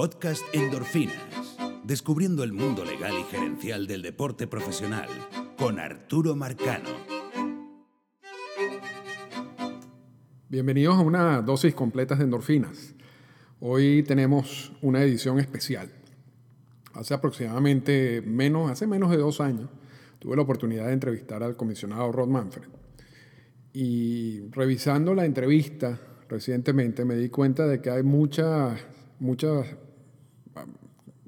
Podcast Endorfinas. Descubriendo el mundo legal y gerencial del deporte profesional con Arturo Marcano. Bienvenidos a una dosis completa de endorfinas. Hoy tenemos una edición especial. Hace aproximadamente menos, hace menos de dos años, tuve la oportunidad de entrevistar al comisionado Rod Manfred. Y revisando la entrevista recientemente me di cuenta de que hay muchas, muchas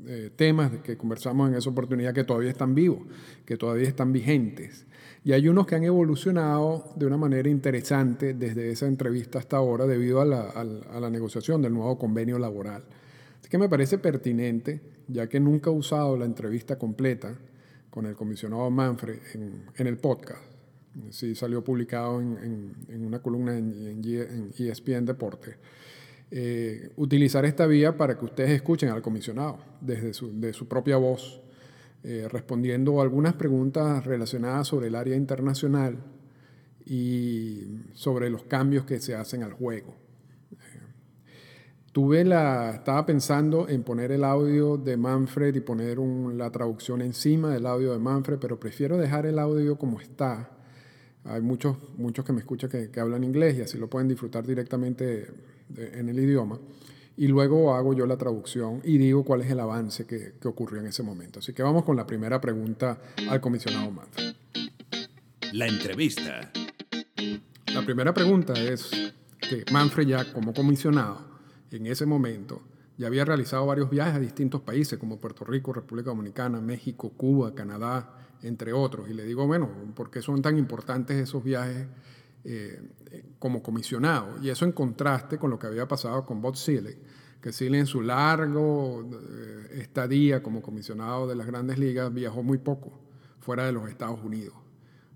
eh, temas que conversamos en esa oportunidad que todavía están vivos, que todavía están vigentes. Y hay unos que han evolucionado de una manera interesante desde esa entrevista hasta ahora debido a la, a la negociación del nuevo convenio laboral. Así que me parece pertinente, ya que nunca he usado la entrevista completa con el comisionado Manfred en, en el podcast. Sí, salió publicado en, en, una columna en, en ESPN Deporte. Eh, utilizar esta vía para que ustedes escuchen al comisionado desde su, de su propia voz, eh, respondiendo algunas preguntas relacionadas sobre el área internacional y sobre los cambios que se hacen al juego. Eh, tuve la, estaba pensando en poner el audio de Manfred y poner la traducción encima del audio de Manfred, pero prefiero dejar el audio como está. Hay muchos, muchos que me escuchan que, que hablan inglés y así lo pueden disfrutar directamente en el idioma y luego hago yo la traducción y digo cuál es el avance que, que, ocurrió en ese momento. Así que vamos con la primera pregunta al comisionado Manfred. La entrevista. La primera pregunta es que Manfred ya como comisionado en ese momento ya había realizado varios viajes a distintos países como Puerto Rico, República Dominicana, México, Cuba, Canadá, entre otros. Y le digo, bueno, ¿por qué son tan importantes esos viajes eh, como comisionado. Y eso en contraste con lo que había pasado con Bob Seeley, que Seeley en su largo eh, estadía como comisionado de las grandes ligas viajó muy poco fuera de los Estados Unidos.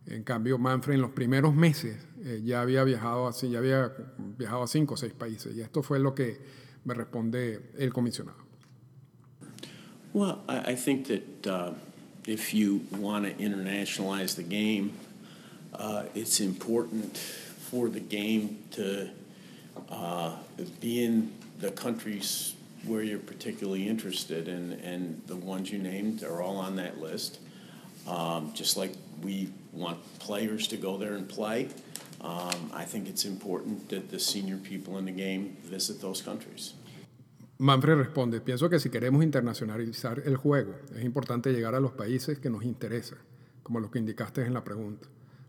En cambio, Manfred en los primeros meses eh, ya había viajado así, ya había viajado a cinco o seis países. Y esto fue lo que me responde el comisionado. Well, I, I think that uh, if you want to internationalize the game, uh, it's important for the game to uh, be in the countries where you're particularly interested, and, and the ones you named are all on that list. Um, just like we want players to go there and play, um, I think it's important that the senior people in the game visit those countries. Manfred responde, pienso que si queremos internacionalizar el juego, es importante llegar a los países que nos interesan, como los que indicaste en la pregunta.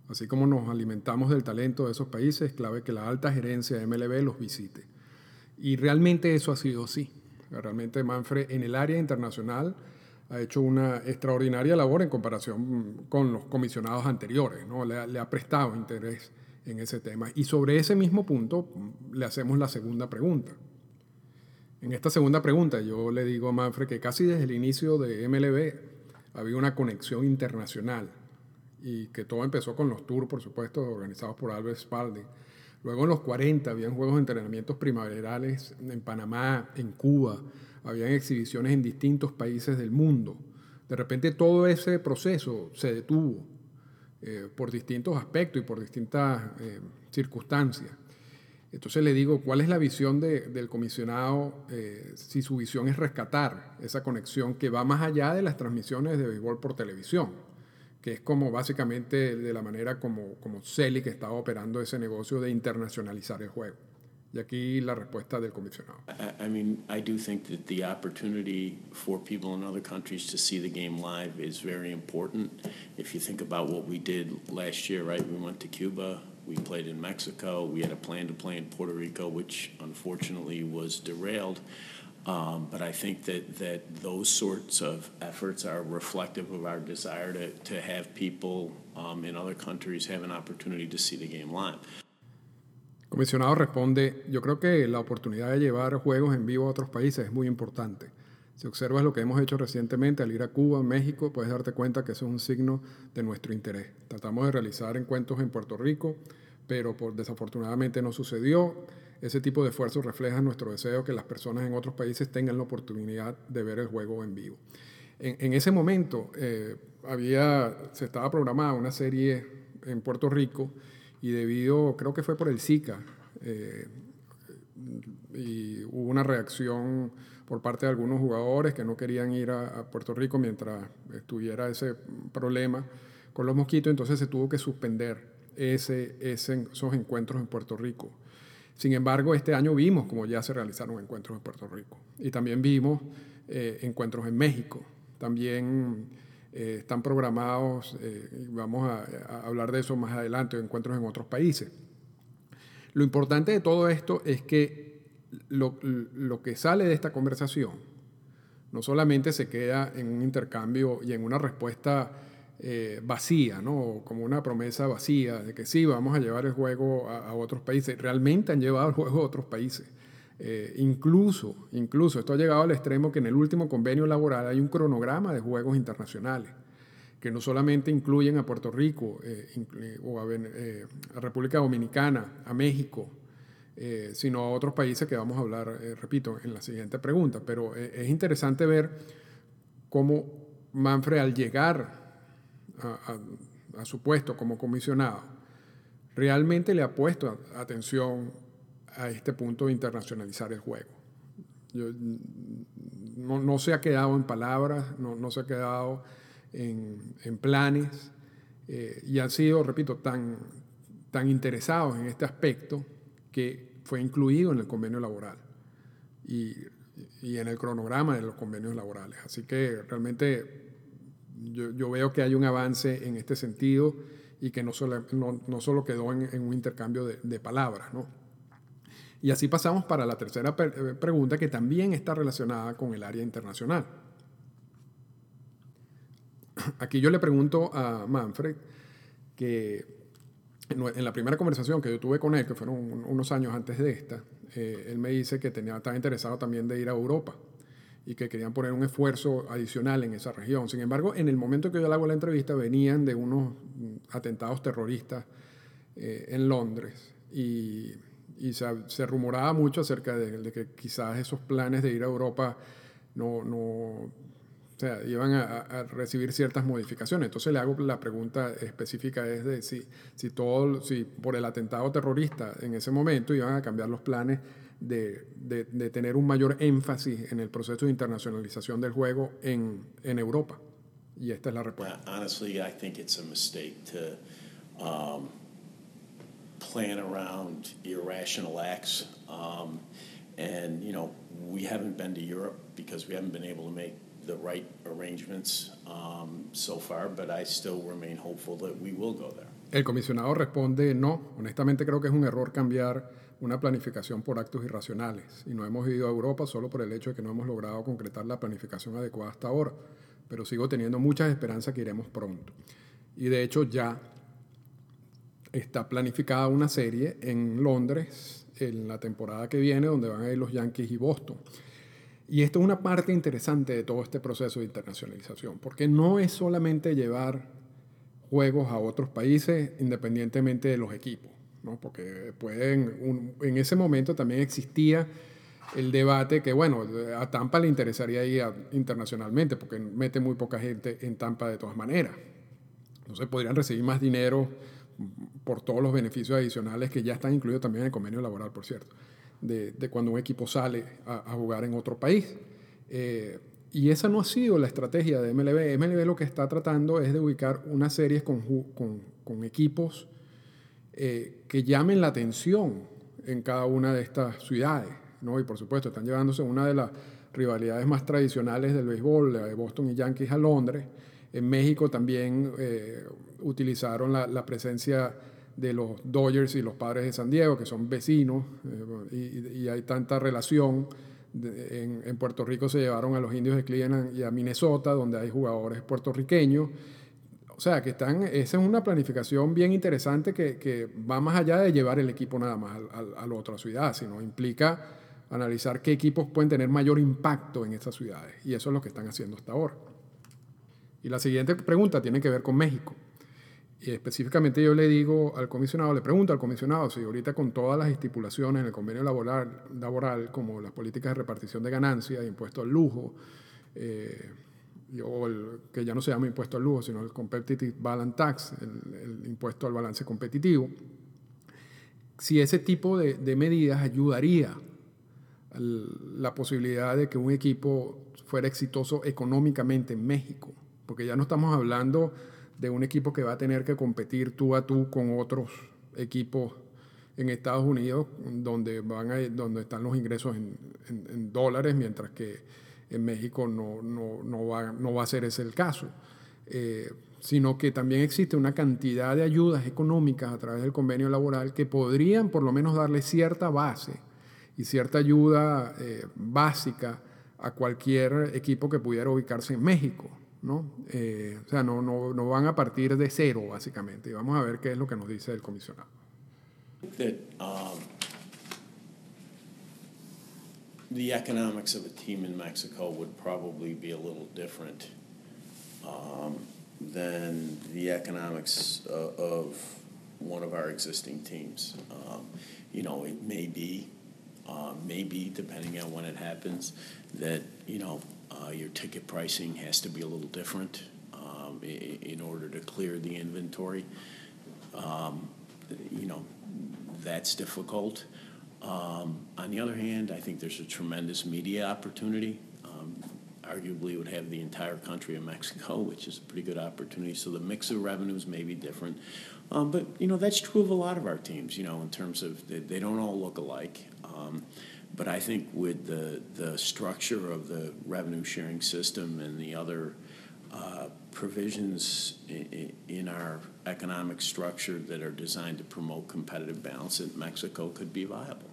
Así como nos alimentamos del talento de esos países, es clave que la alta gerencia de MLB los visite. Y realmente eso ha sido así. Realmente Manfred en el área internacional ha hecho una extraordinaria labor en comparación con los comisionados anteriores, ¿no? le, le ha prestado interés en ese tema. Y sobre ese mismo punto le hacemos la segunda pregunta. En esta segunda pregunta yo le digo a Manfred que casi desde el inicio de MLB había una conexión internacional y que todo empezó con los tours, por supuesto, organizados por Albert Spalding. Luego en los 40 habían juegos de entrenamientos primaverales en Panamá, en Cuba, habían exhibiciones en distintos países del mundo. De repente todo ese proceso se detuvo eh, por distintos aspectos y por distintas eh, circunstancias. Entonces le digo, ¿cuál es la visión de, del comisionado eh, si su visión es rescatar esa conexión que va más allá de las transmisiones de béisbol por televisión? Que es como básicamente de la manera como, como Celi que estaba operando ese negocio de internacionalizar el juego. Y aquí la respuesta del comisionado. I, I mean, I do think that the opportunity for people in other countries to see the game live is very important. If you think about what we did last year, right? We went to Cuba, we played in Mexico, we had a plan to play in Puerto Rico, which unfortunately was derailed. Um, but I think that, that those sorts of efforts are reflective of our desire to, to have people um, in other countries have an opportunity to see the game live. Comisionado responde, yo creo que la oportunidad de llevar juegos en vivo a otros países es muy importante. Si observas lo que hemos hecho recientemente al ir a Cuba, México, puedes darte cuenta que eso es un signo de nuestro interés. Tratamos de realizar encuentros en Puerto Rico, pero por, desafortunadamente no sucedió. Ese tipo de esfuerzo refleja nuestro deseo que las personas en otros países tengan la oportunidad de ver el juego en vivo. En, ese momento eh, había, se estaba programada una serie en Puerto Rico y debido, creo que fue por el Zika, eh, y hubo una reacción por parte de algunos jugadores que no querían ir a, Puerto Rico mientras estuviera ese problema con los mosquitos, entonces se tuvo que suspender esos encuentros en Puerto Rico. Sin embargo, este año vimos como ya se realizaron encuentros en Puerto Rico y también vimos eh, encuentros en México. También eh, están programados, eh, vamos a, hablar de eso más adelante, encuentros en otros países. Lo importante de todo esto es que lo, lo, que sale de esta conversación no solamente se queda en un intercambio y en una respuesta eh, vacía, ¿no? como una promesa vacía de que sí, vamos a llevar el juego a, otros países. Realmente han llevado el juego a otros países. Eh, incluso, incluso, esto ha llegado al extremo que en el último convenio laboral hay un cronograma de juegos internacionales que no solamente incluyen a Puerto Rico eh, o a, a República Dominicana, a México, eh, sino a otros países que vamos a hablar, eh, repito, en la siguiente pregunta. Pero eh, es interesante ver cómo Manfred al llegar a, su puesto como comisionado, realmente le ha puesto atención a este punto de internacionalizar el juego. no, se ha quedado en palabras, no, se ha quedado en, planes y han sido, repito, tan, tan interesados en este aspecto que fue incluido en el convenio laboral y en el cronograma de los convenios laborales. Así que realmente yo, yo, veo que hay un avance en este sentido y que no solo, no, no solo quedó en, en, un intercambio de, de palabras. ¿no? Y así pasamos para la tercera eh, pregunta que también está relacionada con el área internacional. Aquí yo le pregunto a Manfred que en la primera conversación que yo tuve con él, que fueron unos años antes de esta, eh, él me dice que tenía, estaba interesado también de ir a Europa y que querían poner un esfuerzo adicional en esa región. Sin embargo, en el momento que yo le hago la entrevista, venían de unos atentados terroristas eh, en Londres y, se, rumoraba mucho acerca de, de, que quizás esos planes de ir a Europa no o sea, iban a, recibir ciertas modificaciones. Entonces le hago la pregunta específica es de si, si, todo, si por el atentado terrorista en ese momento iban a cambiar los planes de, de, de tener un mayor énfasis en el proceso de internacionalización del juego en, en Europa. Y esta es la respuesta. honestly, I think it's a mistake to um, plan around irrational acts. Um, and, you know, we haven't been to Europe because we haven't been able to make the right arrangements um, so far, but I still remain hopeful that we will go there. El comisionado responde no. Honestamente creo que es un error cambiar una planificación por actos irracionales y no hemos ido a Europa solo por el hecho de que no hemos logrado concretar la planificación adecuada hasta ahora, pero sigo teniendo muchas esperanzas que iremos pronto. Y de hecho ya está planificada una serie en Londres en la temporada que viene donde van a ir los Yankees y Boston. Y esto es una parte interesante de todo este proceso de internacionalización, porque no es solamente llevar juegos a otros países independientemente de los equipos, ¿no? porque pueden, en ese momento también existía el debate que, bueno, a Tampa le interesaría ir internacionalmente, porque mete muy poca gente en Tampa de todas maneras. Entonces podrían recibir más dinero por todos los beneficios adicionales que ya están incluidos también en el convenio laboral, por cierto de, cuando un equipo sale a, jugar en otro país. Eh, y esa no ha sido la estrategia de MLB. MLB lo que está tratando es de ubicar unas series con, con, equipos eh, que llamen la atención en cada una de estas ciudades. ¿no? Y por supuesto, están llevándose una de las rivalidades más tradicionales del béisbol, la de Boston y Yankees a Londres. En México también eh, utilizaron la, la presencia de los Dodgers y los Padres de San Diego, que son vecinos, eh, y, hay tanta relación. en, Puerto Rico se llevaron a los indios de Cleveland y a Minnesota, donde hay jugadores puertorriqueños. O sea, que están, esa es una planificación bien interesante que, va más allá de llevar el equipo nada más a, la otra ciudad, sino implica analizar qué equipos pueden tener mayor impacto en estas ciudades. Y eso es lo que están haciendo hasta ahora. Y la siguiente pregunta tiene que ver con México. Y específicamente yo le digo al comisionado, le pregunto al comisionado si ahorita con todas las estipulaciones en el convenio laboral, laboral como las políticas de repartición de ganancias, impuesto al lujo, eh, o el, que ya no se llama impuesto al lujo, sino el Competitive Balance Tax, el, impuesto al balance competitivo, si ese tipo de, de medidas ayudaría la posibilidad de que un equipo fuera exitoso económicamente en México, porque ya no estamos hablando de un equipo que va a tener que competir tú a tú con otros equipos en Estados Unidos, donde, van a, donde están los ingresos en, dólares, mientras que en México no, no, no, va, no va a ser ese el caso. Eh, sino que también existe una cantidad de ayudas económicas a través del convenio laboral que podrían por lo menos darle cierta base y cierta ayuda eh, básica a cualquier equipo que pudiera ubicarse en México. ¿No? Eh, o sea, no, no, no, van a partir de cero, básicamente. Y vamos a ver qué es lo que nos dice el comisionado. That, um, the economics of a team in Mexico would probably be a little different um, than the economics uh, of one of our existing teams. Um, you know, it may be, uh, maybe depending on when it happens, that you know uh, your ticket pricing has to be a little different um, in, order to clear the inventory. Um, you know, that's difficult. Um, on the other hand, I think there's a tremendous media opportunity. Um, arguably, would have the entire country of Mexico, which is a pretty good opportunity. So the mix of revenues may be different. Um, but, you know, that's true of a lot of our teams, you know, in terms of they, they don't all look alike. But I think with the, the structure of the revenue sharing system and the other uh, provisions in, in, our economic structure that are designed to promote competitive balance in Mexico could be viable.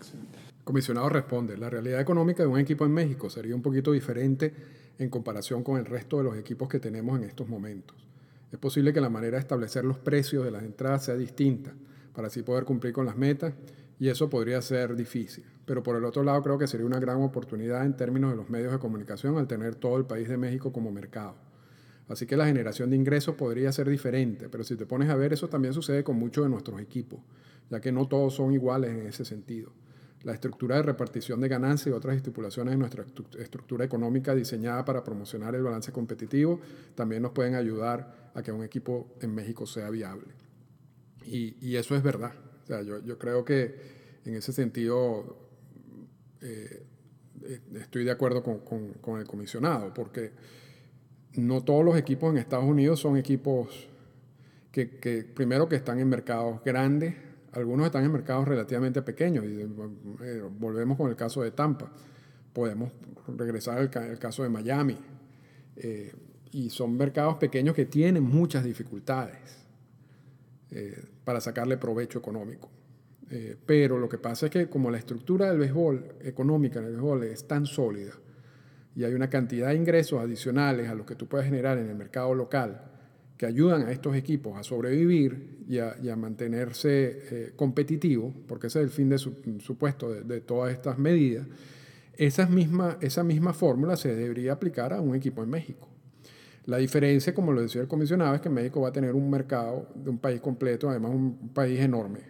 El comisionado responde, la realidad económica de un equipo en México sería un poquito diferente en comparación con el resto de los equipos que tenemos en estos momentos. Es posible que la manera de establecer los precios de las entradas sea distinta, para así poder cumplir con las metas y eso podría ser difícil. Pero por el otro lado creo que sería una gran oportunidad en términos de los medios de comunicación al tener todo el país de México como mercado. Así que la generación de ingresos podría ser diferente, pero si te pones a ver eso también sucede con muchos de nuestros equipos, ya que no todos son iguales en ese sentido. La estructura de repartición de ganancias y otras estipulaciones de nuestra estructura económica diseñada para promocionar el balance competitivo también nos pueden ayudar a que un equipo en México sea viable. Y, y eso es verdad. O sea, yo, yo creo que en ese sentido eh, eh, estoy de acuerdo con, con, el comisionado, porque no todos los equipos en Estados Unidos son equipos que, primero que están en mercados grandes, algunos están en mercados relativamente pequeños, y eh, volvemos con el caso de Tampa, podemos regresar al, caso de Miami, y son mercados pequeños que tienen muchas dificultades. Eh, para sacarle provecho económico. Eh, pero lo que pasa es que como la estructura del béisbol económica en el béisbol es tan sólida y hay una cantidad de ingresos adicionales a los que tú puedes generar en el mercado local que ayudan a estos equipos a sobrevivir y a, mantenerse eh, competitivos, porque ese es el fin de supuesto de, de, todas estas medidas, esa misma, esa misma fórmula se debería aplicar a un equipo en México. La diferencia, como lo decía el comisionado, es que México va a tener un mercado de un país completo, además un país enorme.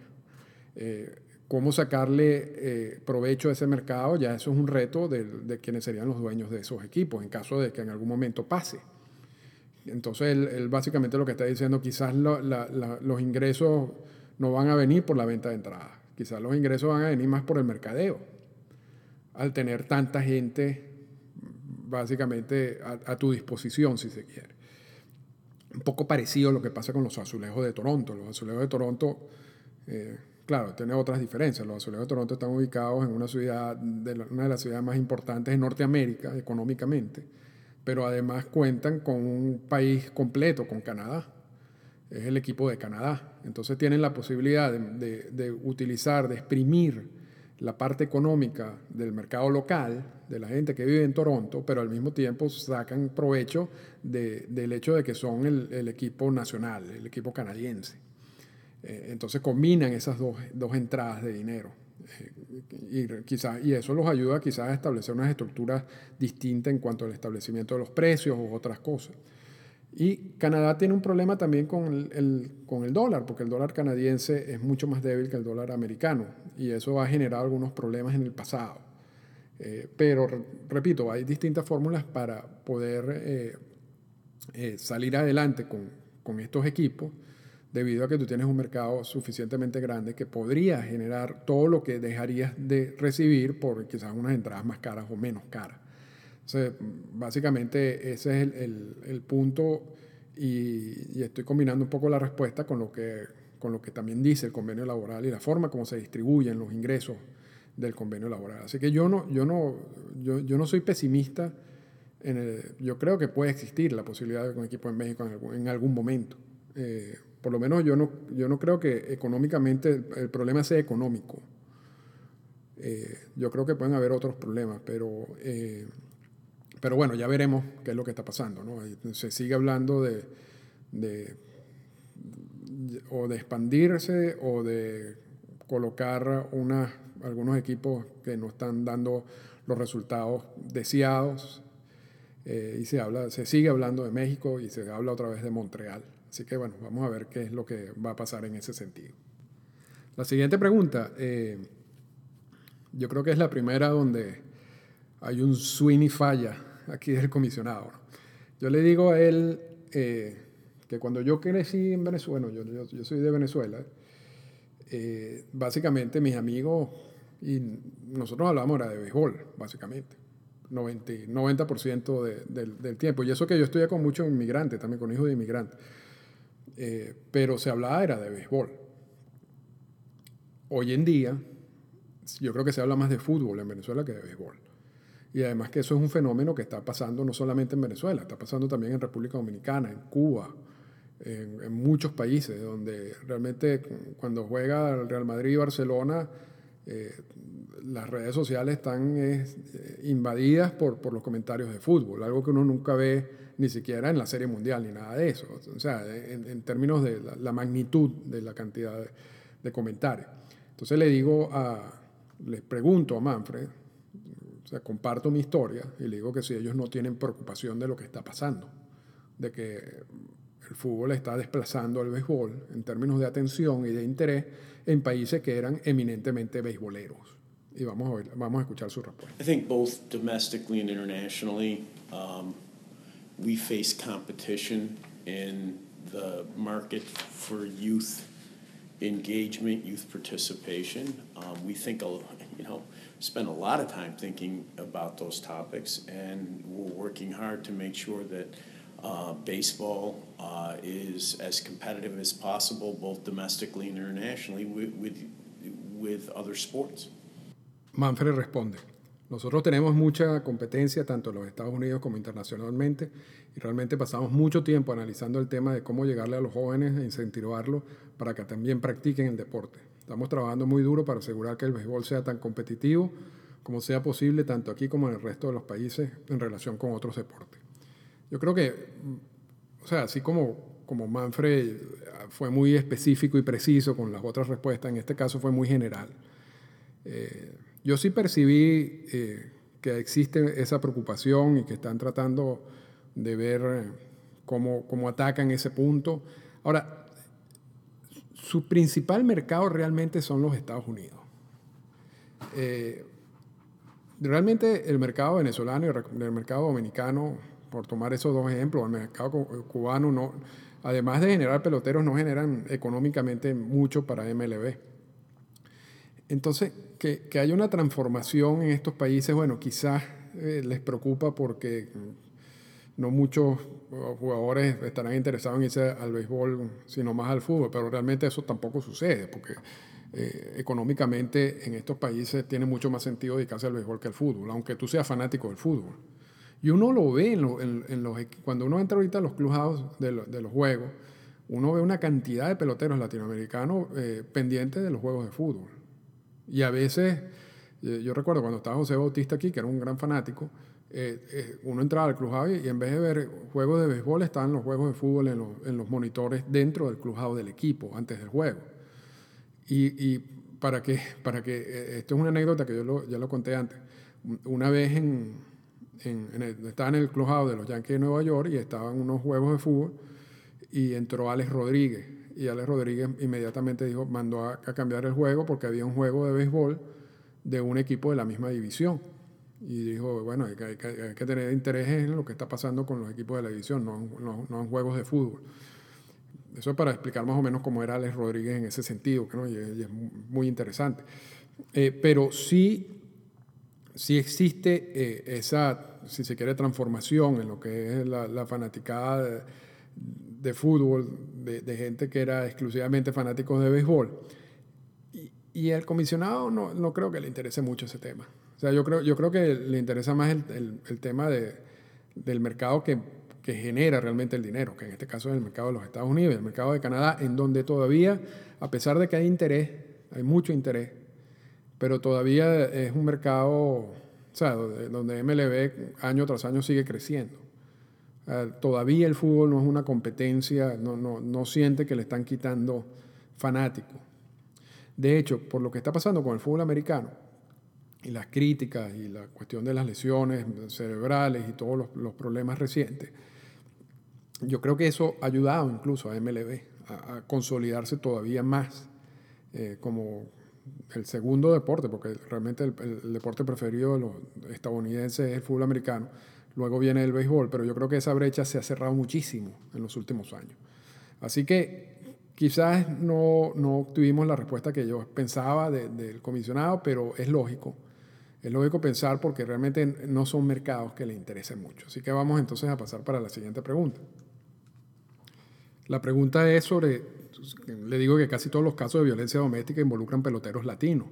Eh, ¿Cómo sacarle eh, provecho a ese mercado? Ya eso es un reto de, quienes serían los dueños de esos equipos, en caso de que en algún momento pase. Entonces, él, básicamente lo que está diciendo, quizás los ingresos no van a venir por la venta de entradas, quizás los ingresos van a venir más por el mercadeo, al tener tanta gente básicamente a, tu disposición, si se quiere. Un poco parecido a lo que pasa con los azulejos de Toronto. Los azulejos de Toronto, eh, claro, tiene otras diferencias. Los azulejos de Toronto están ubicados en una ciudad, de una de las ciudades más importantes de Norteamérica económicamente, pero además cuentan con un país completo, con Canadá. Es el equipo de Canadá. Entonces tienen la posibilidad de, de utilizar, de exprimir la parte económica del mercado local, de la gente que vive en Toronto, pero al mismo tiempo sacan provecho del hecho de que son el, equipo nacional, el equipo canadiense. Eh, entonces combinan esas dos, entradas de dinero. Eh, y, y eso los ayuda quizás a establecer unas estructuras distintas en cuanto al establecimiento de los precios u otras cosas. Y Canadá tiene un problema también con el, con el dólar, porque el dólar canadiense es mucho más débil que el dólar americano, y eso ha generado algunos problemas en el pasado. Eh, pero, repito, hay distintas fórmulas para poder eh, eh, salir adelante con, con, estos equipos debido a que tú tienes un mercado suficientemente grande que podría generar todo lo que dejarías de recibir por quizás unas entradas más caras o menos caras. Entonces, básicamente ese es el, el, punto y, y, estoy combinando un poco la respuesta con lo, que, con lo que también dice el convenio laboral y la forma como se distribuyen los ingresos del convenio laboral. Así que yo no, yo no, yo, yo no soy pesimista. En el, yo creo que puede existir la posibilidad de un equipo en México en algún, en algún momento. Eh, por lo menos yo no, yo no creo que económicamente el, problema sea económico. Eh, yo creo que pueden haber otros problemas, pero, eh, pero bueno, ya veremos qué es lo que está pasando. ¿no? Se sigue hablando de, de, o de expandirse o de colocar una, algunos equipos que no están dando los resultados deseados. Eh, y se, habla, se sigue hablando de México y se habla otra vez de Montreal. Así que bueno, vamos a ver qué es lo que va a pasar en ese sentido. La siguiente pregunta, eh, yo creo que es la primera donde hay un swing y falla aquí del comisionado. Yo le digo a él eh, que cuando yo crecí en Venezuela, yo, yo, soy de Venezuela, eh, básicamente mis amigos y nosotros hablábamos era de béisbol, básicamente. 90, 90% del tiempo. Y eso que yo estudié con muchos inmigrantes, también con hijos de inmigrantes. Eh, pero se hablaba era de béisbol. Hoy en día, yo creo que se habla más de fútbol en Venezuela que de béisbol. Y además que eso es un fenómeno que está pasando no solamente en Venezuela, está pasando también en República Dominicana, en Cuba, en, muchos países, donde realmente cuando juega el Real Madrid y Barcelona, eh, las redes sociales están eh, invadidas por, por los comentarios de fútbol, algo que uno nunca ve ni siquiera en la Serie Mundial ni nada de eso. O sea, en, términos de la, magnitud de la cantidad de, comentarios. Entonces le digo a, les pregunto a Manfred, o sea, comparto mi historia y le digo que si ellos no tienen preocupación de lo que está pasando, de que el fútbol está desplazando al béisbol en términos de atención y de interés en países que eran eminentemente beisboleros. Y vamos a, ver, vamos a escuchar su respuesta. I think both domestically and internationally, um, we face competition in the market for youth engagement, youth participation. Um, we think, you know, spend a lot of time thinking about those topics, and we're working hard to make sure that uh, baseball uh, is as competitive as possible, both domestically and internationally, with, with, with other sports. Manfred responde. Nosotros tenemos mucha competencia tanto en los Estados Unidos como internacionalmente y realmente pasamos mucho tiempo analizando el tema de cómo llegarle a los jóvenes e incentivarlos para que también practiquen el deporte. Estamos trabajando muy duro para asegurar que el béisbol sea tan competitivo como sea posible tanto aquí como en el resto de los países en relación con otros deportes. Yo creo que, o sea, así como, como Manfred fue muy específico y preciso con las otras respuestas, en este caso fue muy general. Eh, yo sí percibí eh, que existe esa preocupación y que están tratando de ver eh, cómo, cómo atacan ese punto. Ahora, su principal mercado realmente son los Estados Unidos. Eh, realmente el mercado venezolano y el mercado dominicano, por tomar esos dos ejemplos, el mercado cubano, no, además de generar peloteros, no generan económicamente mucho para MLB. Entonces, que, que haya una transformación en estos países, bueno, quizás eh, les preocupa porque no muchos jugadores estarán interesados en irse al béisbol, sino más al fútbol, pero realmente eso tampoco sucede, porque eh, económicamente en estos países tiene mucho más sentido dedicarse al béisbol que al fútbol, aunque tú seas fanático del fútbol. Y uno lo ve en, los, cuando uno entra ahorita a los clubhouse de, de, los juegos, uno ve una cantidad de peloteros latinoamericanos eh, pendientes de los juegos de fútbol. Y a veces, eh, yo recuerdo cuando estaba José Bautista aquí, que era un gran fanático, eh, eh, uno entraba al clubhouse y en vez de ver juegos de béisbol, estaban los juegos de fútbol en los, en los monitores dentro del clubhouse del equipo, antes del juego. Y, y para que, para que, esto es una anécdota que yo lo, ya lo conté antes. Una vez en, en, estaba en el clubhouse de los Yankees de Nueva York y estaban unos juegos de fútbol y entró Alex Rodríguez y Alex Rodríguez inmediatamente dijo, mandó a, cambiar el juego porque había un juego de béisbol de un equipo de la misma división. Y dijo, bueno, hay que, tener interés en lo que está pasando con los equipos de la división, no, no, en juegos de fútbol. eso es para explicar más o menos cómo era Alex Rodríguez en ese sentido, ¿no? y, es muy interesante. Eh, pero sí, sí existe eh, esa, si se quiere, transformación en lo que es la, fanaticada de, fútbol, de, gente que era exclusivamente fanáticos de béisbol. Y, el comisionado no, no, creo que le interese mucho ese tema. O sea, yo creo, yo creo que le interesa más el, el, el tema de, del mercado que que genera realmente el dinero, que en este caso es el mercado de los Estados Unidos el mercado de Canadá, en donde todavía, a pesar de que hay interés, hay mucho interés, pero todavía es un mercado, o donde MLB año tras año sigue creciendo. Todavía el fútbol no es una competencia, no, no, no siente que le están quitando fanáticos. De hecho, por lo que está pasando con el fútbol americano, y las críticas y la cuestión de las lesiones cerebrales y todos los, los problemas recientes, yo creo que eso ha ayudado incluso a MLB a, consolidarse todavía más eh, como el segundo deporte, porque realmente el, deporte preferido de los estadounidenses es el fútbol americano, luego viene el béisbol, pero yo creo que esa brecha se ha cerrado muchísimo en los últimos años. Así que quizás no, no obtuvimos la respuesta que yo pensaba del comisionado, pero es lógico. Es lógico pensar porque realmente no son mercados que le interesen mucho. Así que vamos entonces a pasar para la siguiente pregunta. La pregunta es sobre, le digo que casi todos los casos de violencia doméstica involucran peloteros latinos.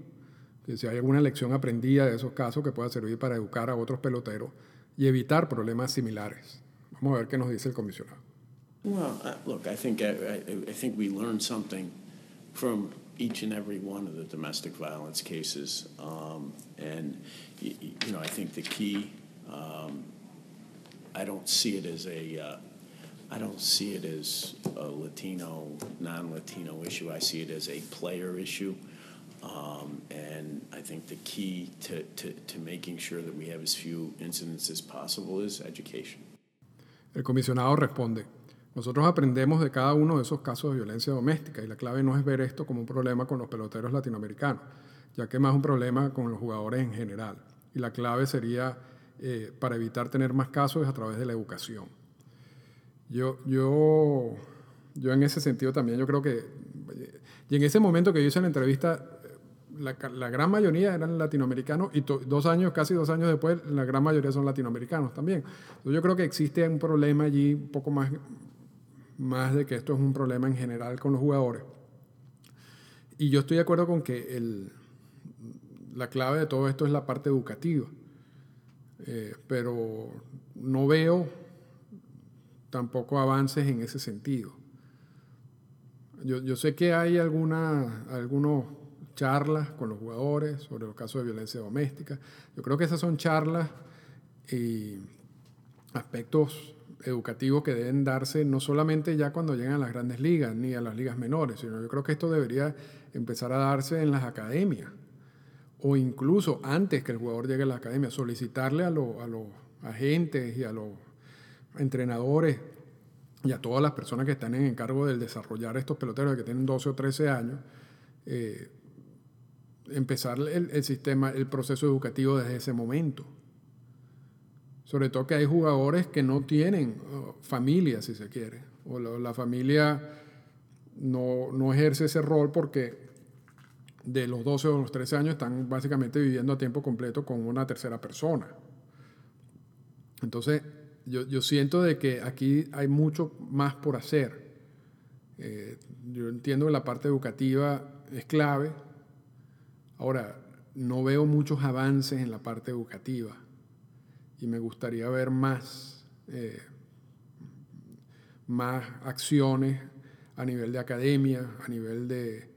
Que si hay alguna lección aprendida de esos casos que pueda servir para educar a otros peloteros y evitar problemas similares. Vamos a ver qué nos dice el comisionado. Well, look, I think I, I think we learned something from each and every one of the domestic violence cases, um, and you know, I think the key. Um, I don't see it as a uh, I don't see it as a Latino, non-Latino issue. I see it as a player issue. Um, and I think the key to, to, to making sure that we have as few incidents as possible is education. El comisionado responde, nosotros aprendemos de cada uno de esos casos de violencia doméstica y la clave no es ver esto como un problema con los peloteros latinoamericanos, ya que más un problema con los jugadores en general. Y la clave sería, eh, para evitar tener más casos, a través de la educación. Yo, yo, yo en ese sentido también, yo creo que, y en ese momento que yo hice la entrevista, la, la gran mayoría eran latinoamericanos y dos años, casi dos años después, la gran mayoría son latinoamericanos también. yo creo que existe un problema allí un poco más, más de que esto es un problema en general con los jugadores. Y yo estoy de acuerdo con que el, la clave de todo esto es la parte educativa. Eh, pero no veo tampoco avances en ese sentido. Yo, sé que hay algunas algunos charlas con los jugadores sobre los casos de violencia doméstica. Yo creo que esas son charlas y aspectos educativos que deben darse no solamente ya cuando llegan a las grandes ligas ni a las ligas menores, sino yo creo que esto debería empezar a darse en las academias o incluso antes que el jugador llegue a la academia, solicitarle a los agentes y a los entrenadores y a todas las personas que están en encargo del desarrollar estos peloteros que tienen 12 o 13 años, eh, empezar el, sistema, el proceso educativo desde ese momento. Sobre todo que hay jugadores que no tienen familia, si se quiere, o la, familia no, no, ejerce ese rol porque de los 12 o los 13 años están básicamente viviendo a tiempo completo con una tercera persona. Entonces, yo, siento de que aquí hay mucho más por hacer. Eh, yo entiendo que la parte educativa es clave. Ahora, no veo muchos avances en la parte educativa y me gustaría ver más, eh, más acciones a nivel de academia, a nivel de,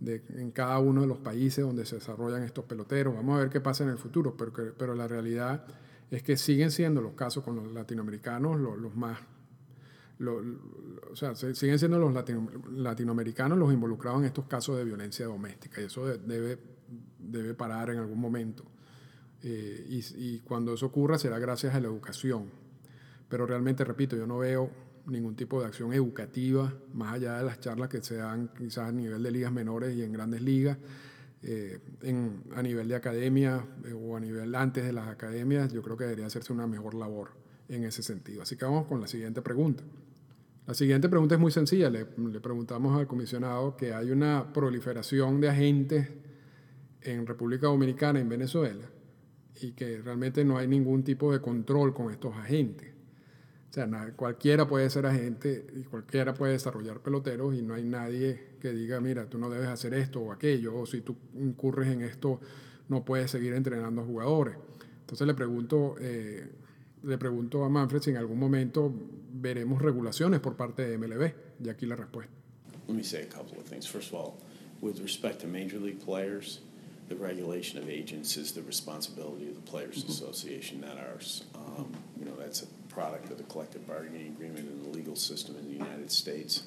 de, en cada uno de los países donde se desarrollan estos peloteros. Vamos a ver qué pasa en el futuro, pero, pero la realidad es que siguen siendo los casos con los latinoamericanos los, más... o sea, siguen siendo los latinoamericanos los involucrados en estos casos de violencia doméstica y eso debe, debe parar en algún momento. Eh, y, cuando eso ocurra será gracias a la educación. Pero realmente, repito, yo no veo ningún tipo de acción educativa más allá de las charlas que se dan quizás a nivel de ligas menores y en grandes ligas eh, en, a nivel de academia eh, o a nivel antes de las academias, yo creo que debería hacerse una mejor labor en ese sentido. Así que vamos con la siguiente pregunta. La siguiente pregunta es muy sencilla. Le, le, preguntamos al comisionado que hay una proliferación de agentes en República Dominicana, en Venezuela, y que realmente no hay ningún tipo de control con estos agentes. O sea, cualquiera puede ser agente y cualquiera puede desarrollar peloteros y no hay nadie que diga, mira, tú no debes hacer esto o aquello, o si tú incurres en esto, no puedes seguir entrenando jugadores. Entonces le pregunto, eh, le pregunto a Manfred si en algún momento veremos regulaciones por parte de MLB. Y aquí la respuesta. Let me say a couple of things. First of all, with respect to major league players, the regulation of agents is the responsibility of the Players mm-hmm. Association, not ours. Um, you know, that's a product of the collective bargaining agreement and the legal system in the United States.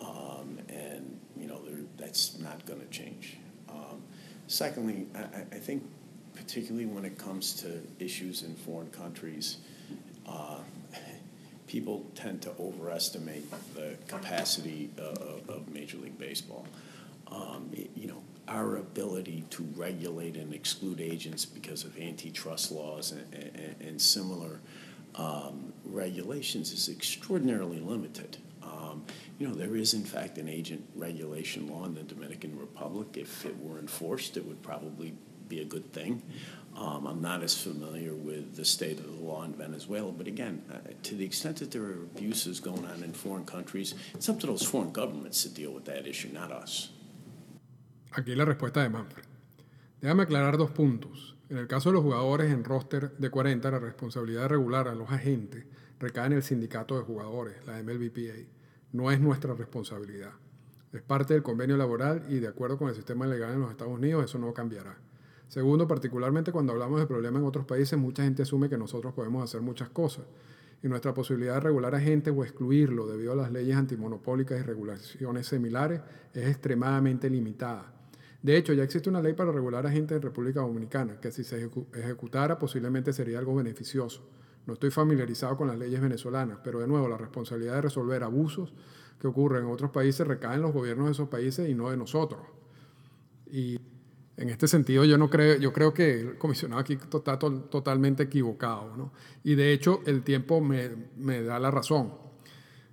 Um, and, you know, that's not going to change. Um, secondly, I, I think particularly when it comes to issues in foreign countries, uh, people tend to overestimate the capacity of, of Major League Baseball. Um, you know, our ability to regulate and exclude agents because of antitrust laws and, and, and similar um, regulations is extraordinarily limited. Um, you know, there is, in fact, an agent regulation law in the Dominican Republic. If it were enforced, it would probably be a good thing. Um, I'm not as familiar with the state of the law in Venezuela, but again, uh, to the extent that there are abuses going on in foreign countries, it's up to those foreign governments to deal with that issue, not us. Aquí la respuesta de Manfred. Déjame aclarar dos puntos. En el caso de los jugadores en roster de 40, la responsabilidad de regular a los agentes recae en el sindicato de jugadores, la MLBPA. No es nuestra responsabilidad. Es parte del convenio laboral y de acuerdo con el sistema legal en los Estados Unidos eso no cambiará. Segundo, particularmente cuando hablamos de problemas en otros países, mucha gente asume que nosotros podemos hacer muchas cosas y nuestra posibilidad de regular a gente o excluirlo debido a las leyes antimonopólicas y regulaciones similares es extremadamente limitada. De hecho, ya existe una ley para regular a gente en República Dominicana, que si se ejecutara posiblemente sería algo beneficioso. No estoy familiarizado con las leyes venezolanas, pero de nuevo, la responsabilidad de resolver abusos que ocurren en otros países recae en los gobiernos de esos países y no de nosotros. Y en este sentido, yo, no creo, yo creo que el comisionado aquí está totalmente equivocado. ¿no? Y de hecho, el tiempo me, me, da la razón.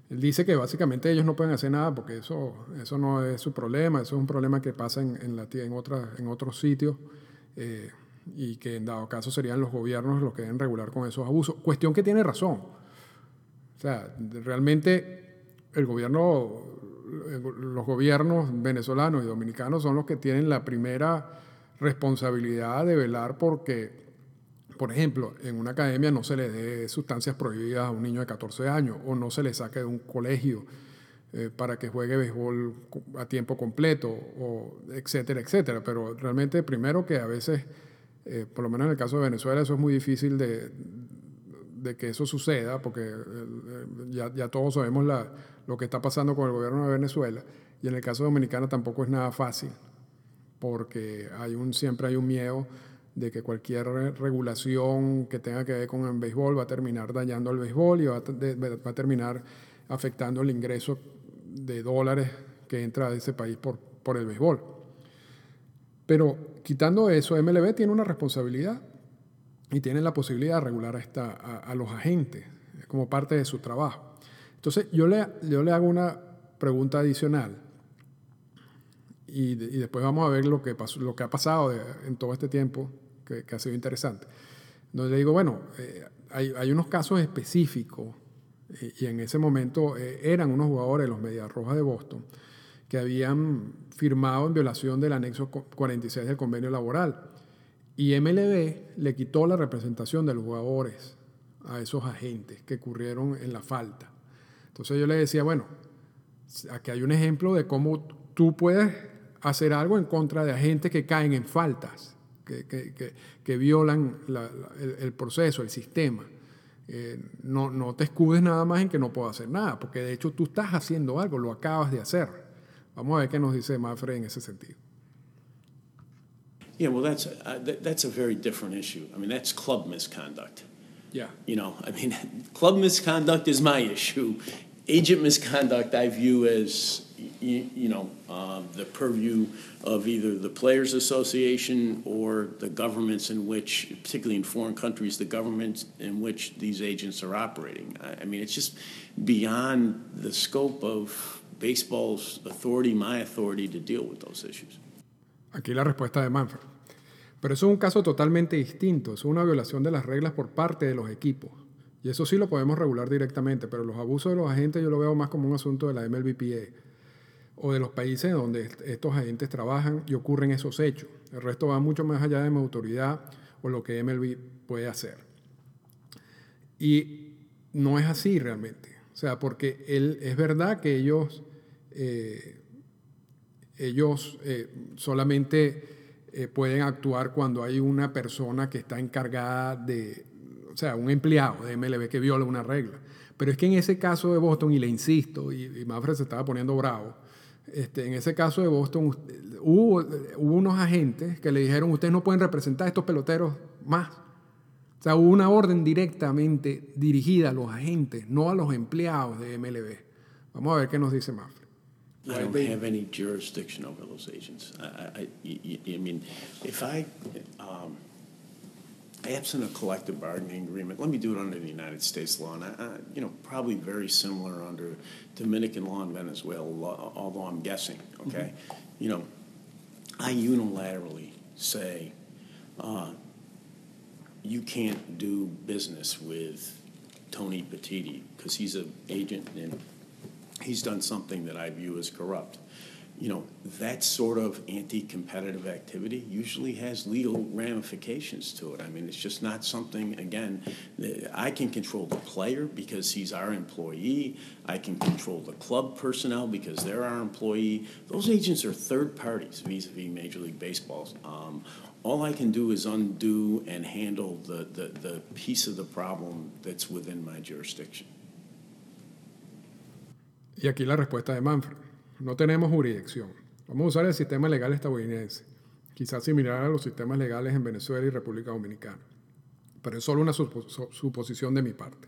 Él dice que básicamente ellos no pueden hacer nada porque eso, eso no es su problema, eso es un problema que pasa en, en, en, en otros sitios eh, y que en dado caso serían los gobiernos los que deben regular con esos abusos. Cuestión que tiene razón. O sea, realmente el gobierno los gobiernos venezolanos y dominicanos son los que tienen la primera responsabilidad de velar porque, por ejemplo, en una academia no se le dé sustancias prohibidas a un niño de 14 años o no se le saque de un colegio eh, para que juegue béisbol a tiempo completo, o etcétera, etcétera. Pero realmente, primero que a veces, eh, por lo menos en el caso de Venezuela, eso es muy difícil de, que eso suceda, porque eh, ya, todos sabemos lo que está pasando con el gobierno de Venezuela. Y en el caso dominicano tampoco es nada fácil, porque hay un, siempre hay un miedo de que cualquier regulación que tenga que ver con el béisbol va a terminar dañando al béisbol y va a, va a terminar afectando el ingreso de dólares que entra de ese país por, por el béisbol. Pero quitando eso, MLB tiene una responsabilidad y tienen la posibilidad de regular a, esta, a, los agentes como parte de su trabajo. Entonces, yo le, yo le hago una pregunta adicional y, y, después vamos a ver lo que, pasó, lo que ha pasado en todo este tiempo, que, que, ha sido interesante. Donde digo, bueno, eh, hay, hay, unos casos específicos y, y en ese momento eh, eran unos jugadores los Medias Rojas de Boston que habían firmado en violación del anexo 46 del convenio laboral y MLB le quitó la representación de los jugadores a esos agentes que ocurrieron en la falta. Entonces yo le decía, bueno, aquí hay un ejemplo de cómo tú puedes hacer algo en contra de agentes que caen en faltas, que, que, que, violan el, proceso, el sistema. Eh, no, no te escudes nada más en que no puedo hacer nada, porque de hecho tú estás haciendo algo, lo acabas de hacer. Vamos a ver qué nos dice Manfred en ese sentido. Yeah, well, that's uh, th- that's a very different issue. I mean, that's club misconduct. Yeah. You know, I mean, club misconduct is my issue. agent misconduct I view as, you, you know, uh, the purview of either the Players Association or the governments in which, particularly in foreign countries, the governments in which these agents are operating. I, I mean, it's just beyond the scope of baseball's authority, my authority to deal with those issues. Aquí la respuesta de Manfred. Pero eso es un caso totalmente distinto, es una violación de las reglas por parte de los equipos. Y eso sí lo podemos regular directamente, pero los abusos de los agentes yo lo veo más como un asunto de la MLBPA o de los países donde estos agentes trabajan y ocurren esos hechos. El resto va mucho más allá de mi autoridad o lo que MLB puede hacer. Y no es así realmente. O sea, porque es verdad que ellos, eh, ellos eh, solamente eh, pueden actuar cuando hay una persona que está encargada de, o sea, un empleado de MLB que viola una regla. Pero es que en ese caso de Boston, y le insisto, y, y se estaba poniendo bravo, este, en ese caso de Boston hubo, hubo unos agentes que le dijeron, ustedes no pueden representar a estos peloteros más. O sea, hubo una orden directamente dirigida a los agentes, no a los empleados de MLB. Vamos a ver qué nos dice Manfred. I don't have any jurisdiction over those agents. I, I, I mean, if I, um, absent a collective bargaining agreement, let me do it under the United States law, and I, I, you know, probably very similar under Dominican law and Venezuela law, although I'm guessing, okay? You know, I unilaterally say, uh, you can't do business with Tony Petiti because he's an agent and he's done something that I view as corrupt. You know, that sort of anti competitive activity usually has legal ramifications to it. I mean, it's just not something, again, I can control the player because he's our employee. I can control the club personnel because they're our employee. Those agents are third parties vis a vis Major League Baseball. Um, all I can do is undo and handle the, the, the piece of the problem that's within my jurisdiction. Y aquí la respuesta de Manfred. No tenemos jurisdicción. Vamos a usar el sistema legal estadounidense, quizás similar a los sistemas legales en Venezuela y República Dominicana. Pero es solo una suposición de mi parte.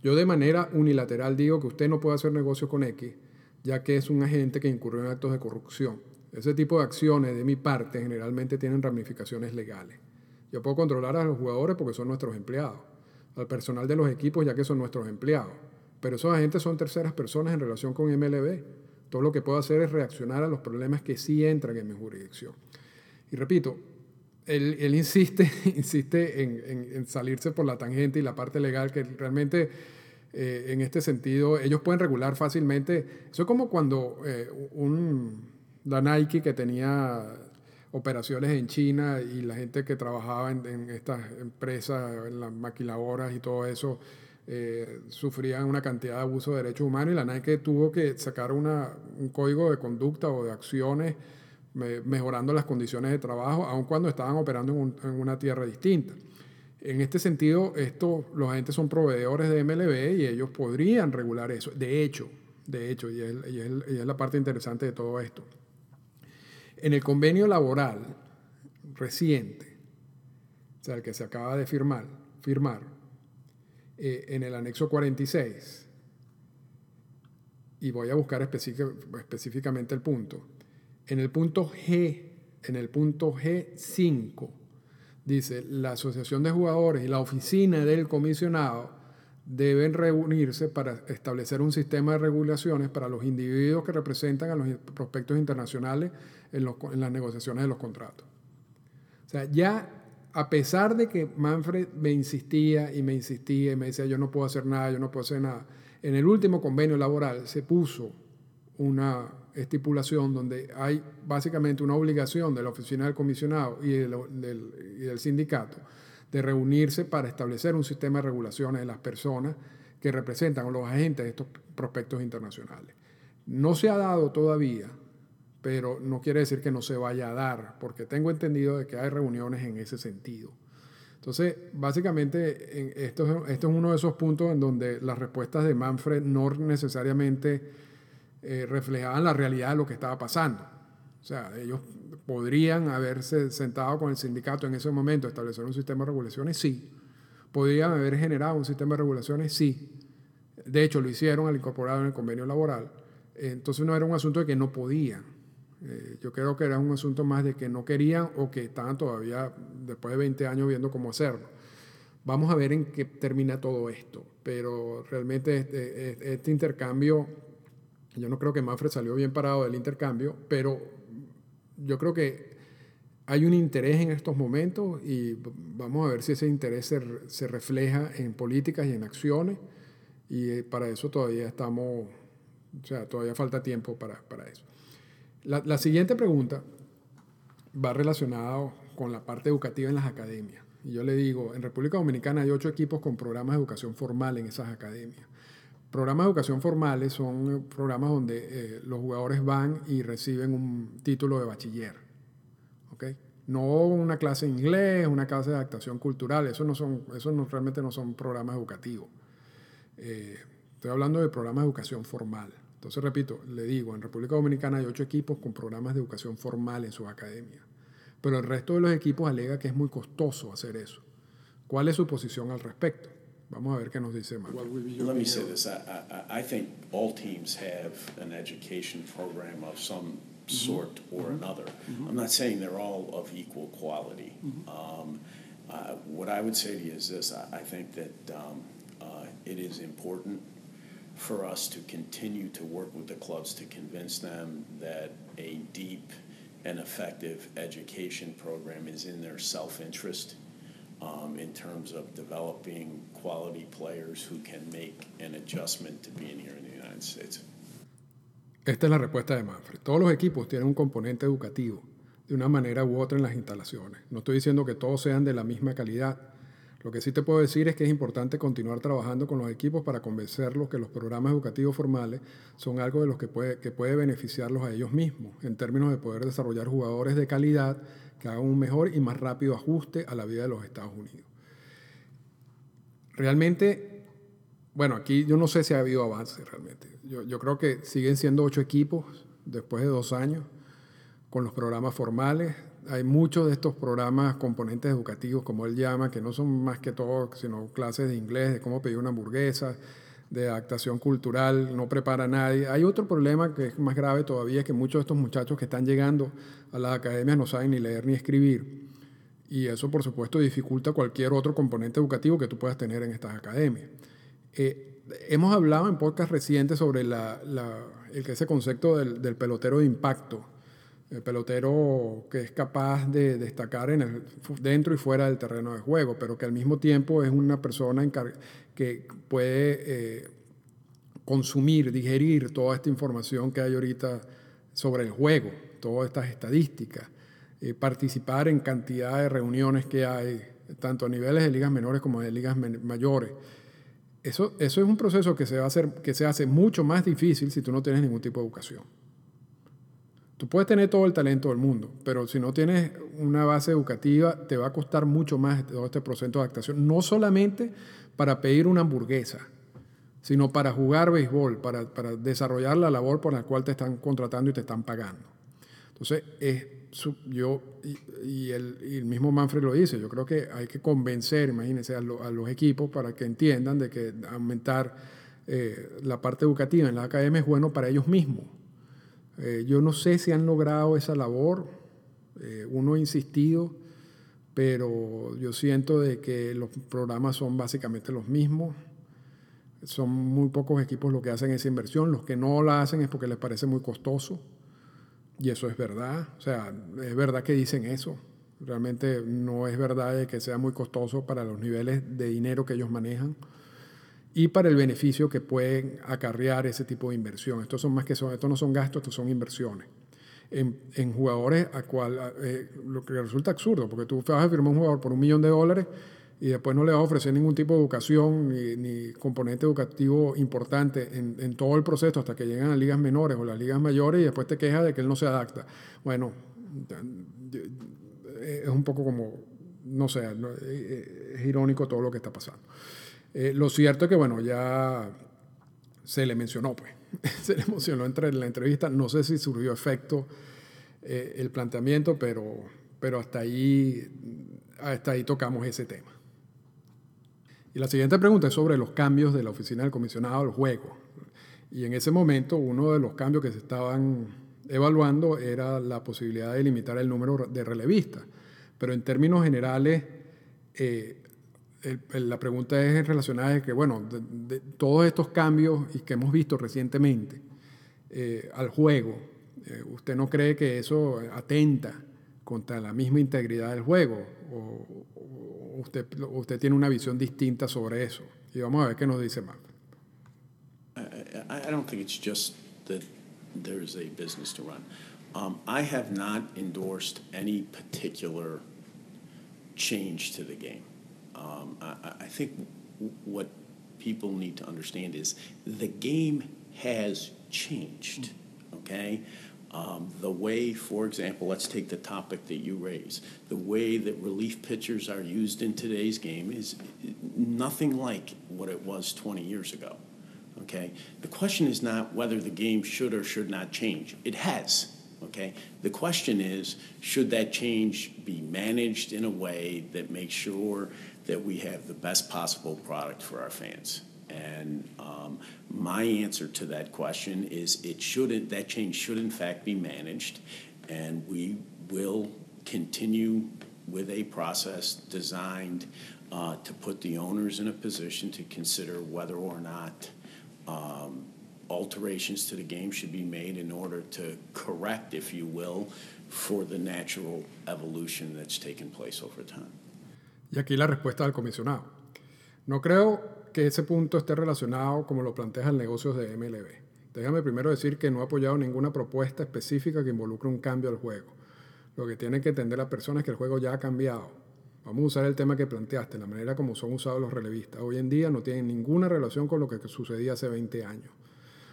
Yo de manera unilateral digo que usted no puede hacer negocio con X, ya que es un agente que incurrió en actos de corrupción. Ese tipo de acciones de mi parte generalmente tienen ramificaciones legales. Yo puedo controlar a los jugadores porque son nuestros empleados, al personal de los equipos ya que son nuestros empleados, pero esos agentes son terceras personas en relación con MLB. Todo lo que puedo hacer es reaccionar a los problemas que sí entran en mi jurisdicción. Y repito, él, él insiste, insiste en, en, salirse por la tangente y la parte legal, que realmente eh, en este sentido ellos pueden regular fácilmente. Eso es como cuando eh, un, la Nike que tenía operaciones en China y la gente que trabajaba en, en estas empresas, en las maquiladoras y todo eso, eh, sufrían una cantidad de abuso de derechos humanos y la Nike tuvo que sacar una, un código de conducta o de acciones me, mejorando las condiciones de trabajo, aun cuando estaban operando en, un, en, una tierra distinta. En este sentido, esto, los agentes son proveedores de MLB y ellos podrían regular eso. De hecho, de hecho, y es, y es, y es la parte interesante de todo esto. En el convenio laboral reciente, o sea, el que se acaba de firmar, firmar eh, en el anexo 46, y voy a buscar específicamente el punto, en el punto G, en el punto G5, dice, la Asociación de Jugadores y la oficina del comisionado deben reunirse para establecer un sistema de regulaciones para los individuos que representan a los prospectos internacionales en, los, en las negociaciones de los contratos. O sea, ya a pesar de que Manfred me insistía y me insistía y me decía yo no puedo hacer nada, yo no puedo hacer nada, en el último convenio laboral se puso una estipulación donde hay básicamente una obligación de la oficina del comisionado y del, y del sindicato de reunirse para establecer un sistema de regulaciones de las personas que representan a los agentes de estos prospectos internacionales. No se ha dado todavía, pero no quiere decir que no se vaya a dar, porque tengo entendido de que hay reuniones en ese sentido. Entonces, básicamente, esto, esto es uno de esos puntos en donde las respuestas de Manfred no necesariamente eh, reflejaban la realidad de lo que estaba pasando. O sea, ellos podrían haberse sentado con el sindicato en ese momento, establecer un sistema de regulaciones, sí. Podrían haber generado un sistema de regulaciones, sí. De hecho, lo hicieron al incorporar en el convenio laboral. Entonces no era un asunto de que no podían. Eh, yo creo que era un asunto más de que no querían o que estaban todavía, después de 20 años, viendo cómo hacerlo. Vamos a ver en qué termina todo esto. Pero realmente este, este, este intercambio, yo no creo que Manfred salió bien parado del intercambio, pero yo creo que hay un interés en estos momentos y vamos a ver si ese interés se, se refleja en políticas y en acciones. Y eh, para eso todavía estamos, o sea, todavía falta tiempo para, para eso. La, siguiente pregunta va relacionada con la parte educativa en las academias. Y yo le digo, en República Dominicana hay ocho equipos con programas de educación formal en esas academias. Programas de educación formales son programas donde eh, los jugadores van y reciben un título de bachiller. ¿okay? No una clase de inglés, una clase de adaptación cultural, eso, no son, eso realmente no son programas educativos. Eh, estoy hablando de programas de educación formal. Entonces, repito, le digo, en República Dominicana hay ocho equipos con programas de educación formal en sus academias, pero el resto de los equipos alega que es muy costoso hacer eso. ¿Cuál es su posición al respecto? Vamos a ver qué nos dice Mark. Let me say this. I, I, I think all teams have an education program of some sort or another. I'm not saying they're all of equal quality. Um, uh, what I would say to you is this I, I think that um, uh, it is important for us to continue to work with the clubs to convince them that a deep and effective education program is in their self interest um, in terms of developing quality players who can make an adjustment to being here in the United States. Esta es la respuesta de Manfred. Todos los equipos tienen un componente educativo, de una manera u otra en las instalaciones. No estoy diciendo que todos sean de la misma calidad. Lo que sí te puedo decir es que es importante continuar trabajando con los equipos para convencerlos que los programas educativos formales son algo de los que puede, que puede beneficiarlos a ellos mismos, en términos de poder desarrollar jugadores de calidad que hagan un mejor y más rápido ajuste a la vida de los Estados Unidos. Realmente, bueno, aquí yo no sé si ha habido avance realmente. Yo, yo creo que siguen siendo ocho equipos después de dos años con los programas formales. Hay muchos de estos programas, componentes educativos, como él llama, que no son más que todo, sino clases de inglés, de cómo pedir una hamburguesa, de adaptación cultural, no prepara a nadie. Hay otro problema que es más grave todavía, que muchos de estos muchachos que están llegando a las academias no saben ni leer ni escribir. Y eso, por supuesto, dificulta cualquier otro componente educativo que tú puedas tener en estas academias. Eh, hemos hablado en podcast recientes sobre la, la, el, ese concepto del, del, pelotero de impacto, el pelotero que es capaz de destacar en el, dentro y fuera del terreno de juego, pero que al mismo tiempo es una persona que puede eh, consumir, digerir toda esta información que hay ahorita sobre el juego, todas estas estadísticas, eh, participar en cantidad de reuniones que hay, tanto a niveles de ligas menores como de ligas mayores. Eso, eso es un proceso que se, va a hacer, que se hace mucho más difícil si tú no tienes ningún tipo de educación. Tú puedes tener todo el talento del mundo, pero si no tienes una base educativa, te va a costar mucho más todo este proceso de adaptación. No solamente para pedir una hamburguesa, sino para jugar béisbol, para, para desarrollar la labor por la cual te están contratando y te están pagando. Entonces, es, yo, y, el, mismo Manfred lo dice, yo creo que hay que convencer, imagínense, a los equipos para que entiendan de que aumentar eh, la parte educativa en la academia es bueno para ellos mismos. Eh, yo no sé si han logrado esa labor, eh, uno ha insistido, pero yo siento de que los programas son básicamente los mismos. Son muy pocos equipos los que hacen esa inversión, los que no la hacen es porque les parece muy costoso. Y eso es verdad, o sea, es verdad que dicen eso. Realmente no es verdad que sea muy costoso para los niveles de dinero que ellos manejan y para el beneficio que pueden acarrear ese tipo de inversión. Estos, son más que son, estos no son gastos, estos son inversiones. En, en jugadores a cual, eh, lo que resulta absurdo, porque tú vas a firmar un jugador por un millón de dólares y después no le vas a ofrecer ningún tipo de educación ni, componente educativo importante en, en, todo el proceso hasta que llegan a ligas menores o las ligas mayores y después te quejas de que él no se adapta. Bueno, es un poco como, no sé, es irónico todo lo que está pasando. Eh, lo cierto es que, bueno, ya se le mencionó, pues, se le mencionó entre la entrevista, no sé si surgió efecto eh, el planteamiento, pero, pero hasta, ahí, hasta ahí tocamos ese tema. Y la siguiente pregunta es sobre los cambios de la oficina del comisionado al juego. Y en ese momento uno de los cambios que se estaban evaluando era la posibilidad de limitar el número de relevistas. Pero en términos generales, eh, la pregunta es relacionada a que, bueno, de, todos estos cambios y que hemos visto recientemente eh, al juego, eh, ¿usted no cree que eso atenta contra la misma integridad del juego? ¿O, usted, usted tiene una visión distinta sobre eso? Y vamos a ver qué nos dice Mark. I, I don't think it's just that there's a business to run. Um, I have not endorsed any particular change to the game. I, I think what people need to understand is the game has changed, okay? Um, the way, for example, let's take the topic that you raised. The way that relief pitchers are used in today's game is nothing like what it was 20 years ago. Okay? The question is not whether the game should or should not change. It has. Okay? The question is should that change be managed in a way that makes sure that we have the best possible product for our fans? And um, my answer to that question is it shouldn't, that change should in fact be managed, and we will continue with a process designed uh, to put the owners in a position to consider whether or not um, alterations to the game should be made in order to correct, if you will, for the natural evolution that's taken place over time. Y aquí la respuesta del comisionado. No creo que ese punto esté relacionado como lo plantea el negocio de MLB. Déjame primero decir que no he apoyado ninguna propuesta específica que involucre un cambio al juego. Lo que tiene que entender la persona es que el juego ya ha cambiado. Vamos a usar el tema que planteaste, la manera como son usados los relevistas. Hoy en día no tienen ninguna relación con lo que sucedía hace 20 años.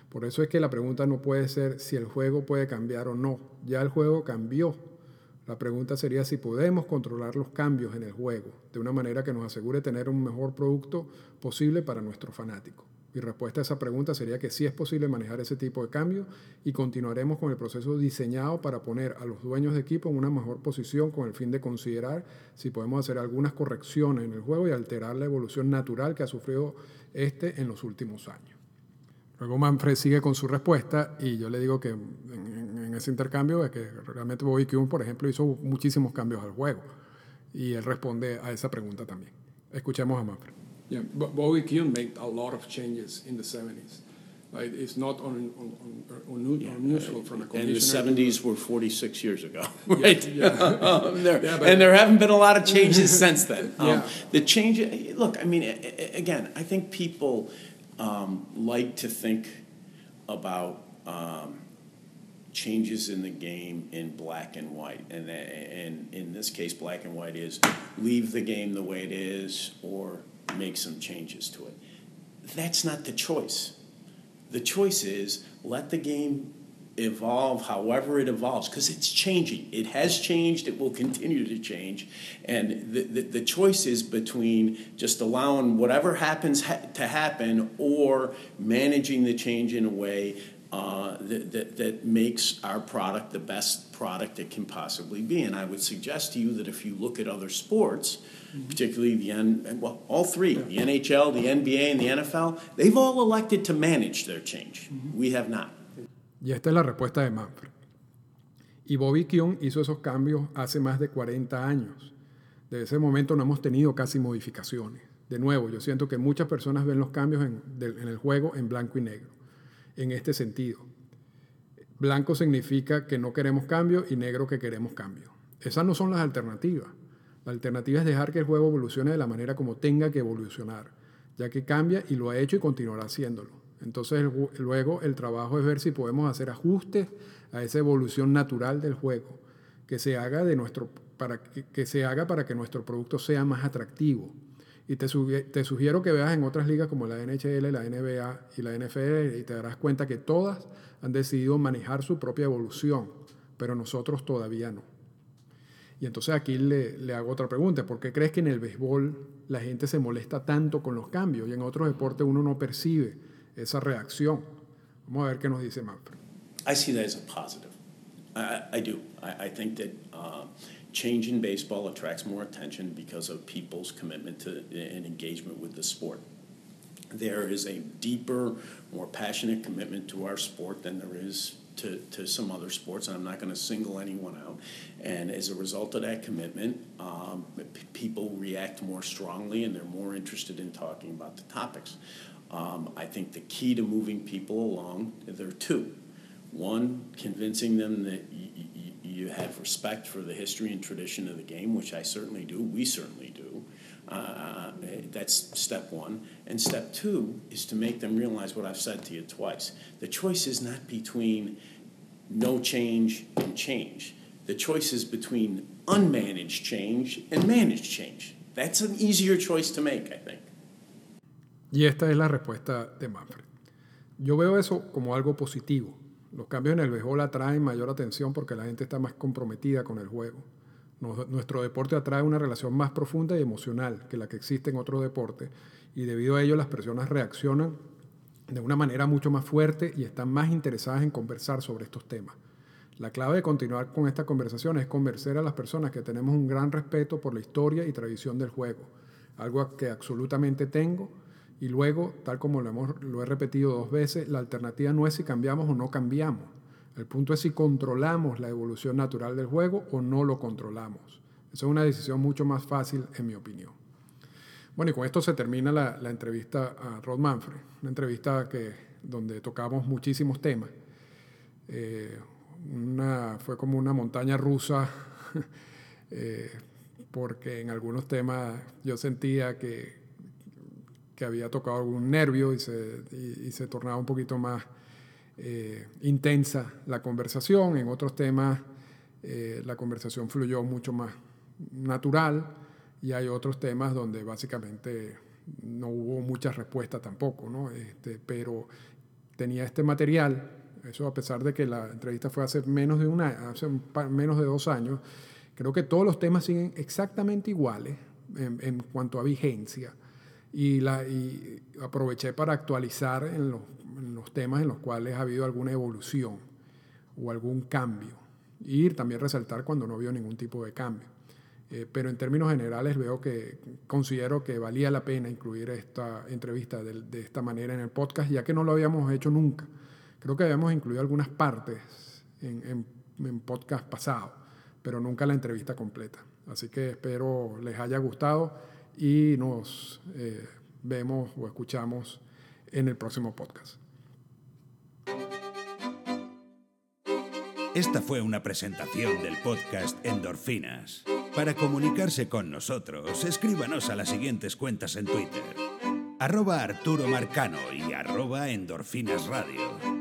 Por eso es que la pregunta no puede ser si el juego puede cambiar o no. Ya el juego cambió. La pregunta sería si podemos controlar los cambios en el juego de una manera que nos asegure tener un mejor producto posible para nuestros fanáticos. Mi respuesta a esa pregunta sería que sí es posible manejar ese tipo de cambios y continuaremos con el proceso diseñado para poner a los dueños de equipo en una mejor posición con el fin de considerar si podemos hacer algunas correcciones en el juego y alterar la evolución natural que ha sufrido este en los últimos años. Luego Manfred sigue con su respuesta y yo le digo que en, ese intercambio es que realmente Bobby Kuhn, por ejemplo, hizo muchísimos cambios al juego y él responde a esa pregunta también. Escuchemos a Manfred. Yeah, Bobby Kuhn made a lot of changes in the 70s. Right? It's not un, un, un, yeah. unusual from a And the 70s were 46 years ago, right? Yeah, yeah. um, there, yeah, and there haven't been a lot of changes since then. Um, yeah. The change, look, I mean, again, I think people um, like to think about um, changes in the game in black and white. And, and in this case, black and white is leave the game the way it is or make some changes to it. That's not the choice. The choice is let the game evolve however it evolves because it's changing. It has changed, it will continue to change. And the, the, the choice is between just allowing whatever happens ha- to happen or managing the change in a way uh, that, that, that makes our product the best product it can possibly be. And I would suggest to you that if you look at other sports, mm-hmm. particularly the N, well, all three, the NHL, the NBA, and the NFL, they've all elected to manage their change. Mm-hmm. We have not. Y esta es la respuesta de Manfred. Y Bobby Kuhn hizo esos cambios hace más de 40 años. Desde ese momento no hemos tenido casi modificaciones. De nuevo, yo siento que muchas personas ven los cambios en, en el juego en blanco y negro. En este sentido, blanco significa que no queremos cambio y negro que queremos cambio. Esas no son las alternativas. La alternativa es dejar que el juego evolucione de la manera como tenga que evolucionar, ya que cambia y lo ha hecho y continuará haciéndolo. Entonces luego el trabajo es ver si podemos hacer ajustes a esa evolución natural del juego, que se haga, de nuestro, para, que, se haga para que nuestro producto sea más atractivo. Y te, sugiero que veas en otras ligas como la NHL, la NBA y la NFL y te darás cuenta que todas han decidido manejar su propia evolución, pero nosotros todavía no. Y entonces aquí le, le, hago otra pregunta. ¿Por qué crees que en el béisbol la gente se molesta tanto con los cambios y en otros deportes uno no percibe esa reacción. Vamos a ver qué nos dice Manfred. I see that as a positive. I, I do. I, I think that uh, change in baseball attracts more attention because of people's commitment to and engagement with the sport. There is a deeper, more passionate commitment to our sport than there is to, to some other sports, and I'm not going to single anyone out. And as a result of that commitment, um, p- people react more strongly and they're more interested in talking about the topics. Um, I think the key to moving people along, there are two. One, convincing them that y- y- you have respect for the history and tradition of the game, which I certainly do, we certainly do. Uh, that's step one. And step two is to make them realize what I've said to you twice. The choice is not between no change and change. The choice is between unmanaged change and managed change. That's an easier choice to make, I think. Y esta es la respuesta de Manfred. Yo veo eso como algo positivo. Los cambios en el béisbol atraen mayor atención porque la gente está más comprometida con el juego. Nuestro deporte atrae una relación más profunda y emocional que la que existe en otros deportes y debido a ello las personas reaccionan de una manera mucho más fuerte y están más interesadas en conversar sobre estos temas. La clave de continuar con esta conversación es convencer a las personas que tenemos un gran respeto por la historia y tradición del juego, algo que absolutamente tengo. Y luego, tal como lo, hemos, lo he repetido dos veces, la alternativa no es si cambiamos o no cambiamos. El punto es si controlamos la evolución natural del juego o no lo controlamos. Esa es una decisión mucho más fácil, en mi opinión. Bueno, y con esto se termina la, la entrevista a Rod Manfred, una entrevista que, donde tocamos muchísimos temas. Eh, una, fue como una montaña rusa, eh, porque en algunos temas yo sentía que, que había tocado algún nervio y se, y, y se tornaba un poquito más eh, intensa la conversación, en otros temas eh, la conversación fluyó mucho más natural y hay otros temas donde básicamente no hubo mucha respuesta tampoco, ¿no? Este, pero tenía este material, eso a pesar de que la entrevista fue hace menos de, una, hace menos de dos años, creo que todos los temas siguen exactamente iguales en, en cuanto a vigencia y, la, y aproveché para actualizar en los, en los, temas en los cuales ha habido alguna evolución o algún cambio. Y también resaltar cuando no vio ningún tipo de cambio. Eh, pero en términos generales veo que considero que valía la pena incluir esta entrevista de, de, esta manera en el podcast, ya que no lo habíamos hecho nunca. Creo que habíamos incluido algunas partes en, en, en podcast pasado, pero nunca la entrevista completa. Así que espero les haya gustado y nos eh, vemos o escuchamos en el próximo podcast. Esta fue una presentación del podcast Endorfinas. Para comunicarse con nosotros, escríbanos a las siguientes cuentas en Twitter. Arroba Arturo Marcano y arroba Endorfinas Radio.